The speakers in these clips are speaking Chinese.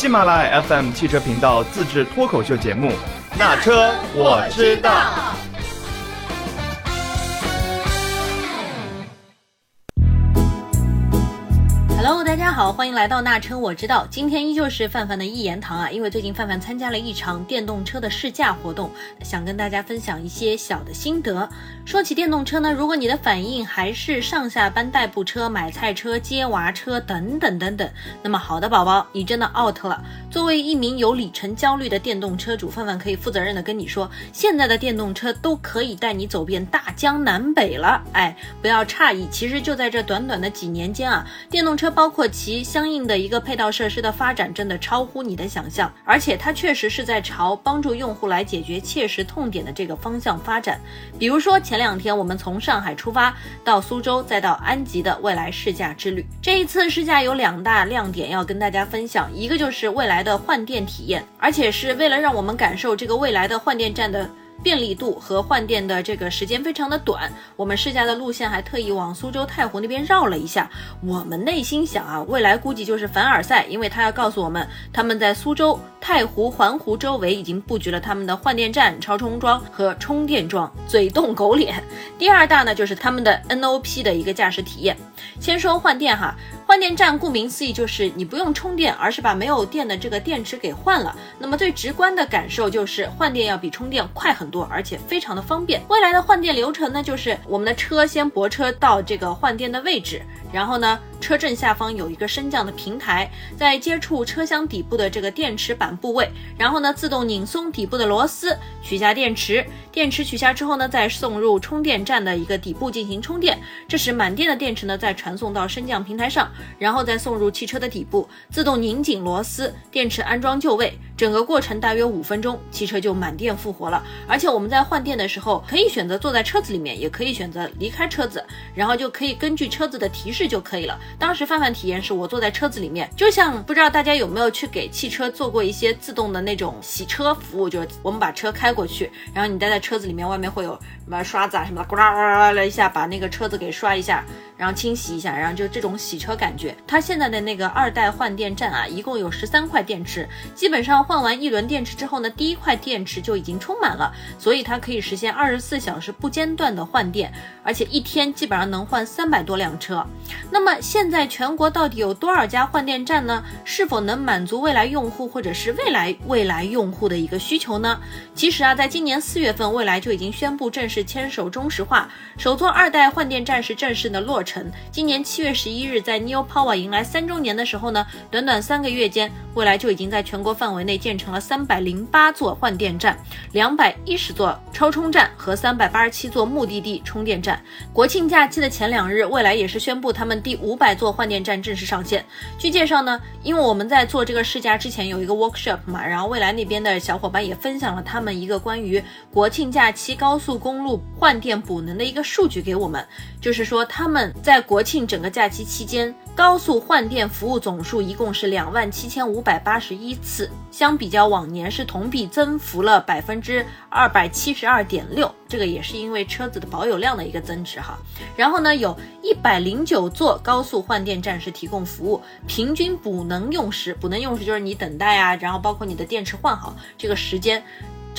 喜马拉雅 FM 汽车频道自制脱口秀节目《那车我知道》。好，欢迎来到那车我知道。今天依旧是范范的一言堂啊，因为最近范范参加了一场电动车的试驾活动，想跟大家分享一些小的心得。说起电动车呢，如果你的反应还是上下班代步车、买菜车、接娃车等等等等，那么好的宝宝，你真的 out 了。作为一名有里程焦虑的电动车主，范范可以负责任的跟你说，现在的电动车都可以带你走遍大江南北了。哎，不要诧异，其实就在这短短的几年间啊，电动车包括其及相应的一个配套设施的发展，真的超乎你的想象。而且它确实是在朝帮助用户来解决切实痛点的这个方向发展。比如说前两天我们从上海出发到苏州，再到安吉的未来试驾之旅。这一次试驾有两大亮点要跟大家分享，一个就是未来的换电体验，而且是为了让我们感受这个未来的换电站的。便利度和换电的这个时间非常的短，我们试驾的路线还特意往苏州太湖那边绕了一下。我们内心想啊，未来估计就是凡尔赛，因为他要告诉我们，他们在苏州太湖环湖周围已经布局了他们的换电站、超充桩和充电桩，嘴动狗脸。第二大呢，就是他们的 NOP 的一个驾驶体验。先说换电哈，换电站顾名思义就是你不用充电，而是把没有电的这个电池给换了。那么最直观的感受就是换电要比充电快很多，而且非常的方便。未来的换电流程呢，就是我们的车先泊车到这个换电的位置，然后呢，车正下方有一个升降的平台，在接触车厢底部的这个电池板部位，然后呢，自动拧松底部的螺丝，取下电池。电池取下之后呢，再送入充电站的一个底部进行充电。这时满电的电池呢，再传送到升降平台上，然后再送入汽车的底部，自动拧紧螺丝，电池安装就位。整个过程大约五分钟，汽车就满电复活了。而且我们在换电的时候，可以选择坐在车子里面，也可以选择离开车子，然后就可以根据车子的提示就可以了。当时范范体验是我坐在车子里面，就像不知道大家有没有去给汽车做过一些自动的那种洗车服务，就是我们把车开过去，然后你待在车子里面，外面会有什么刷子啊什么的，咕啦咕啦了一下，把那个车子给刷一下。然后清洗一下，然后就这种洗车感觉。它现在的那个二代换电站啊，一共有十三块电池，基本上换完一轮电池之后呢，第一块电池就已经充满了，所以它可以实现二十四小时不间断的换电，而且一天基本上能换三百多辆车。那么现在全国到底有多少家换电站呢？是否能满足未来用户或者是未来未来用户的一个需求呢？其实啊，在今年四月份，未来就已经宣布正式牵手中石化，首座二代换电站是正式的落成。今年七月十一日，在 Neo Power 迎来三周年的时候呢，短短三个月间，未来就已经在全国范围内建成了三百零八座换电站、两百一十座超充站和三百八十七座目的地充电站。国庆假期的前两日，未来也是宣布他们第五百座换电站正式上线。据介绍呢，因为我们在做这个试驾之前有一个 workshop 嘛，然后未来那边的小伙伴也分享了他们一个关于国庆假期高速公路换电补能的一个数据给我们，就是说他们在国庆整个假期期间，高速换电服务总数一共是两万七千五百八十一次，相比较往年是同比增幅了百分之二百七十二点六，这个也是因为车子的保有量的一个增值哈。然后呢，有一百零九座高速换电站是提供服务，平均补能用时，补能用时就是你等待啊，然后包括你的电池换好这个时间。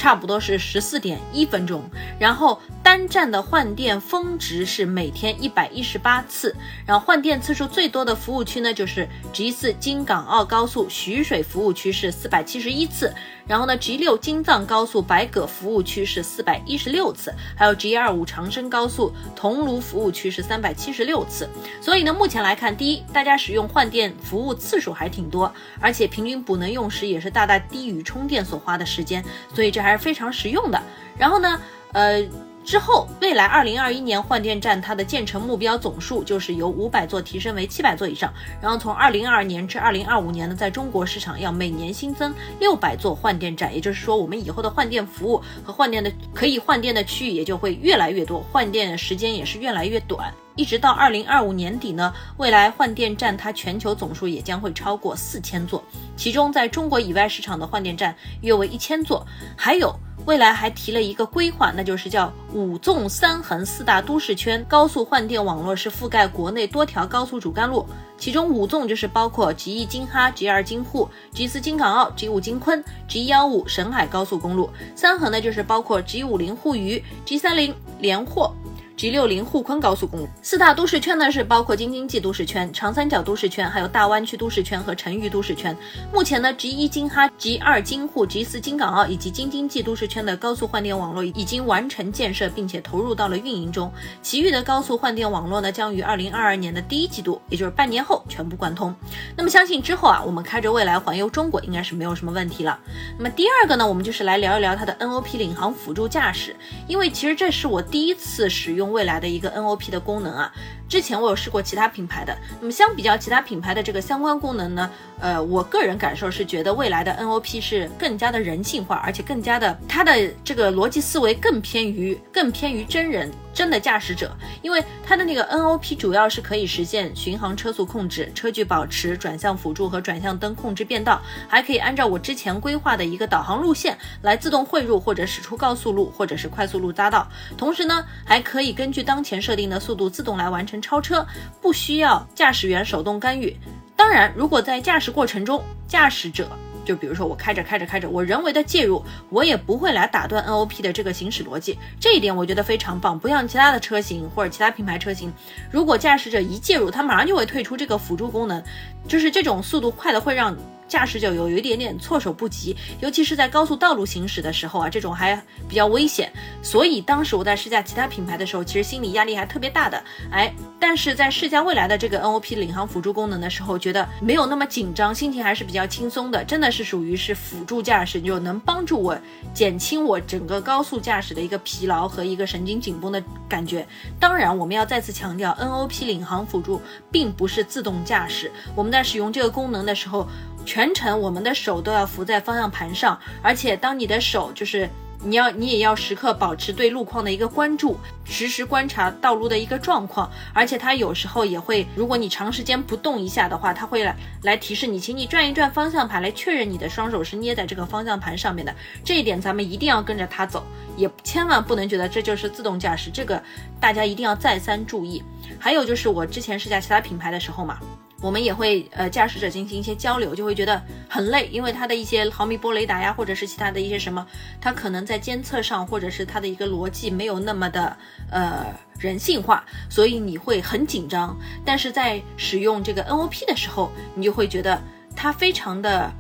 差不多是十四点一分钟，然后单站的换电峰值是每天一百一十八次，然后换电次数最多的服务区呢，就是 G 四京港澳高速徐水服务区是四百七十一次，然后呢 G 六京藏高速白葛服务区是四百一十六次，还有 G 二五长深高速桐庐服务区是三百七十六次。所以呢，目前来看，第一，大家使用换电服务次数还挺多，而且平均补能用时也是大大低于充电所花的时间，所以这还是非常实用的。然后呢，呃。之后，未来二零二一年换电站它的建成目标总数就是由五百座提升为七百座以上。然后从二零二二年至二零二五年呢，在中国市场要每年新增六百座换电站，也就是说，我们以后的换电服务和换电的可以换电的区域也就会越来越多，换电时间也是越来越短。一直到二零二五年底呢，未来换电站它全球总数也将会超过四千座，其中在中国以外市场的换电站约为一千座，还有。未来还提了一个规划，那就是叫五纵三横四大都市圈高速换电网络，是覆盖国内多条高速主干路。其中五纵就是包括 G 一京哈、G 二京沪、G 四京港澳、G 五京昆、G 幺五沈海高速公路。三横呢就是包括 G 五零沪渝、G 三零连霍。G 六零沪昆高速公路，四大都市圈呢是包括京津冀都市圈、长三角都市圈，还有大湾区都市圈和成渝都市圈。目前呢，G 一京哈、G 二京沪、G 四京港澳以及京津冀都市圈的高速换电网络已经完成建设，并且投入到了运营中。其余的高速换电网络呢，将于二零二二年的第一季度，也就是半年后全部贯通。那么相信之后啊，我们开着未来环游中国应该是没有什么问题了。那么第二个呢，我们就是来聊一聊它的 NOP 领航辅助驾驶，因为其实这是我第一次使用。未来的一个 NOP 的功能啊，之前我有试过其他品牌的，那么相比较其他品牌的这个相关功能呢，呃，我个人感受是觉得未来的 NOP 是更加的人性化，而且更加的它的这个逻辑思维更偏于更偏于真人。真的驾驶者，因为它的那个 NOP 主要是可以实现巡航车速控制、车距保持、转向辅助和转向灯控制变道，还可以按照我之前规划的一个导航路线来自动汇入或者驶出高速路或者是快速路匝道。同时呢，还可以根据当前设定的速度自动来完成超车，不需要驾驶员手动干预。当然，如果在驾驶过程中，驾驶者就比如说我开着开着开着，我人为的介入，我也不会来打断 NOP 的这个行驶逻辑，这一点我觉得非常棒。不像其他的车型或者其他品牌车型，如果驾驶者一介入，它马上就会退出这个辅助功能，就是这种速度快的会让。驾驶者有有一点点措手不及，尤其是在高速道路行驶的时候啊，这种还比较危险。所以当时我在试驾其他品牌的时候，其实心理压力还特别大的。哎，但是在试驾未来的这个 NOP 领航辅助功能的时候，觉得没有那么紧张，心情还是比较轻松的。真的是属于是辅助驾驶，就能帮助我减轻我整个高速驾驶的一个疲劳和一个神经紧绷的感觉。当然，我们要再次强调，NOP 领航辅助并不是自动驾驶。我们在使用这个功能的时候。全程我们的手都要扶在方向盘上，而且当你的手就是你要你也要时刻保持对路况的一个关注，实时观察道路的一个状况，而且它有时候也会，如果你长时间不动一下的话，它会来来提示你，请你转一转方向盘来确认你的双手是捏在这个方向盘上面的。这一点咱们一定要跟着它走，也千万不能觉得这就是自动驾驶，这个大家一定要再三注意。还有就是我之前试驾其他品牌的时候嘛。我们也会呃驾驶者进行一些交流，就会觉得很累，因为它的一些毫米波雷达呀，或者是其他的一些什么，它可能在监测上，或者是它的一个逻辑没有那么的呃人性化，所以你会很紧张。但是在使用这个 NOP 的时候，你就会觉得它非常的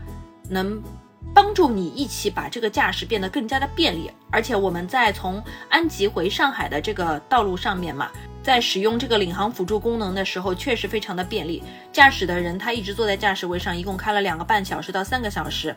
能帮助你一起把这个驾驶变得更加的便利。而且我们在从安吉回上海的这个道路上面嘛。在使用这个领航辅助功能的时候，确实非常的便利。驾驶的人他一直坐在驾驶位上，一共开了两个半小时到三个小时，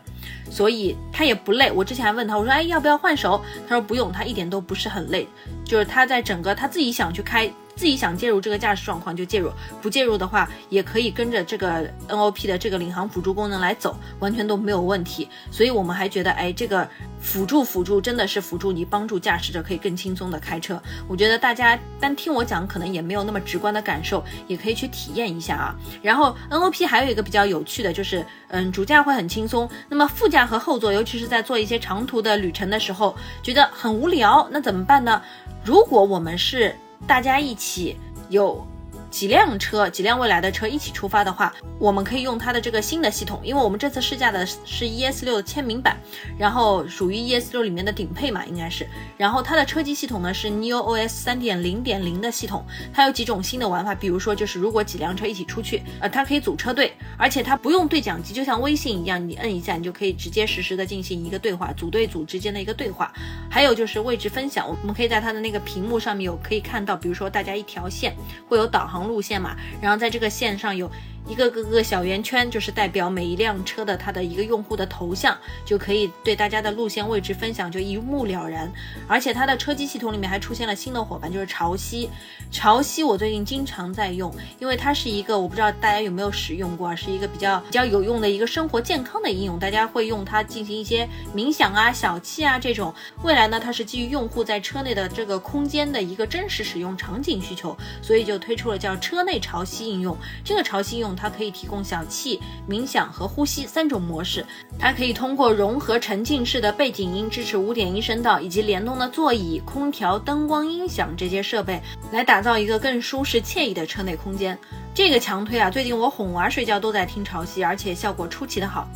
所以他也不累。我之前还问他，我说，哎，要不要换手？他说不用，他一点都不是很累，就是他在整个他自己想去开。自己想介入这个驾驶状况就介入，不介入的话也可以跟着这个 NOP 的这个领航辅助功能来走，完全都没有问题。所以我们还觉得，哎，这个辅助辅助真的是辅助你，帮助驾驶者可以更轻松的开车。我觉得大家单听我讲可能也没有那么直观的感受，也可以去体验一下啊。然后 NOP 还有一个比较有趣的就是，嗯，主驾会很轻松，那么副驾和后座，尤其是在做一些长途的旅程的时候，觉得很无聊，那怎么办呢？如果我们是大家一起有。几辆车，几辆未来的车一起出发的话，我们可以用它的这个新的系统，因为我们这次试驾的是 ES 六的签名版，然后属于 ES 六里面的顶配嘛，应该是。然后它的车机系统呢是 Neo OS 三点零点零的系统，它有几种新的玩法，比如说就是如果几辆车一起出去，呃，它可以组车队，而且它不用对讲机，就像微信一样，你摁一下你就可以直接实时的进行一个对话，组队组之间的一个对话。还有就是位置分享，我们可以在它的那个屏幕上面有可以看到，比如说大家一条线会有导航。路线嘛，然后在这个线上有。一个个个小圆圈就是代表每一辆车的它的一个用户的头像，就可以对大家的路线位置分享就一目了然。而且它的车机系统里面还出现了新的伙伴，就是潮汐。潮汐我最近经常在用，因为它是一个我不知道大家有没有使用过，是一个比较比较有用的一个生活健康的应用。大家会用它进行一些冥想啊、小憩啊这种。未来呢，它是基于用户在车内的这个空间的一个真实使用场景需求，所以就推出了叫车内潮汐应用。这个潮汐应用。它可以提供小憩、冥想和呼吸三种模式。它可以通过融合沉浸式的背景音，支持五点一声道，以及联动的座椅、空调、灯光、音响这些设备，来打造一个更舒适惬意的车内空间。这个强推啊，最近我哄娃睡觉都在听潮汐，而且效果出奇的好。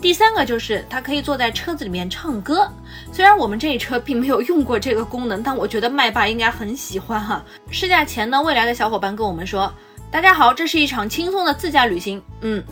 第三个就是它可以坐在车子里面唱歌，虽然我们这车并没有用过这个功能，但我觉得麦霸应该很喜欢哈。试驾前呢，未来的小伙伴跟我们说：“大家好，这是一场轻松的自驾旅行。”嗯。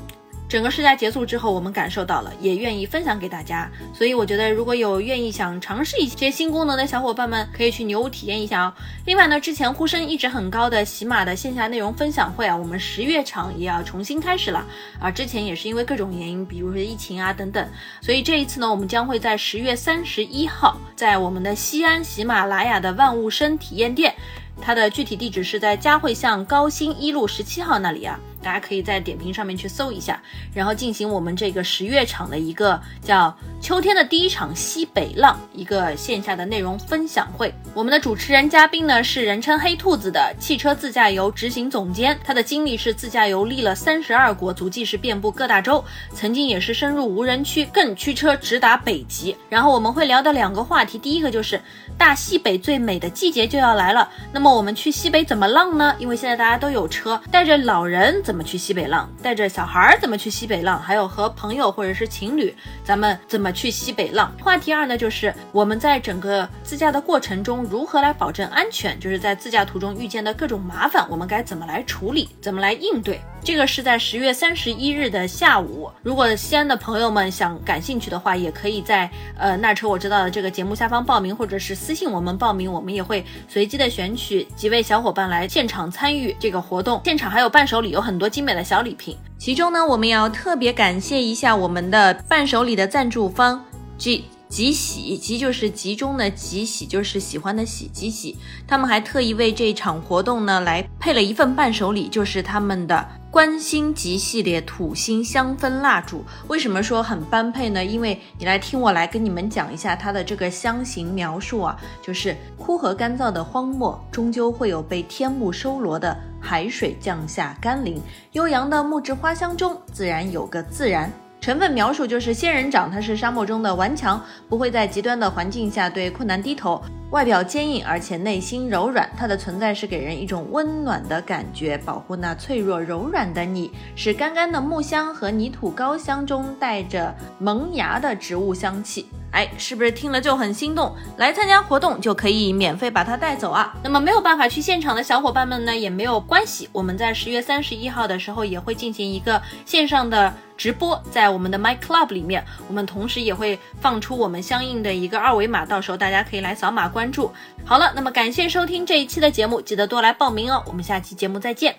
整个试驾结束之后，我们感受到了，也愿意分享给大家。所以我觉得，如果有愿意想尝试一些新功能的小伙伴们，可以去牛屋体验一下哦。另外呢，之前呼声一直很高的喜马的线下内容分享会啊，我们十月场也要重新开始了啊。之前也是因为各种原因，比如说疫情啊等等，所以这一次呢，我们将会在十月三十一号，在我们的西安喜马拉雅的万物生体验店，它的具体地址是在嘉汇巷高新一路十七号那里啊。大家可以在点评上面去搜一下，然后进行我们这个十月场的一个叫秋天的第一场西北浪一个线下的内容分享会。我们的主持人嘉宾呢是人称黑兔子的汽车自驾游执行总监，他的经历是自驾游历了三十二国，足迹是遍布各大洲，曾经也是深入无人区，更驱车直达北极。然后我们会聊的两个话题，第一个就是大西北最美的季节就要来了，那么我们去西北怎么浪呢？因为现在大家都有车，带着老人。怎么去西北浪？带着小孩儿怎么去西北浪？还有和朋友或者是情侣，咱们怎么去西北浪？话题二呢，就是我们在整个自驾的过程中如何来保证安全？就是在自驾途中遇见的各种麻烦，我们该怎么来处理？怎么来应对？这个是在十月三十一日的下午。如果西安的朋友们想感兴趣的话，也可以在呃那车我知道的这个节目下方报名，或者是私信我们报名，我们也会随机的选取几位小伙伴来现场参与这个活动。现场还有伴手礼，有很。多精美的小礼品，其中呢，我们要特别感谢一下我们的伴手礼的赞助方，吉吉喜，吉就是集中的吉，喜就是喜欢的喜，吉喜，他们还特意为这场活动呢来配了一份伴手礼，就是他们的。观星吉系列土星香氛蜡烛，为什么说很般配呢？因为你来听我来跟你们讲一下它的这个香型描述啊，就是枯和干燥的荒漠，终究会有被天幕收罗的海水降下甘霖，悠扬的木质花香中，自然有个自然。成分描述就是仙人掌，它是沙漠中的顽强，不会在极端的环境下对困难低头。外表坚硬，而且内心柔软。它的存在是给人一种温暖的感觉，保护那脆弱柔软的你。是干干的木香和泥土膏香中带着萌芽的植物香气。哎，是不是听了就很心动？来参加活动就可以免费把它带走啊！那么没有办法去现场的小伙伴们呢，也没有关系。我们在十月三十一号的时候也会进行一个线上的直播，在我们的 My Club 里面，我们同时也会放出我们相应的一个二维码，到时候大家可以来扫码关关注。好了，那么感谢收听这一期的节目，记得多来报名哦。我们下期节目再见。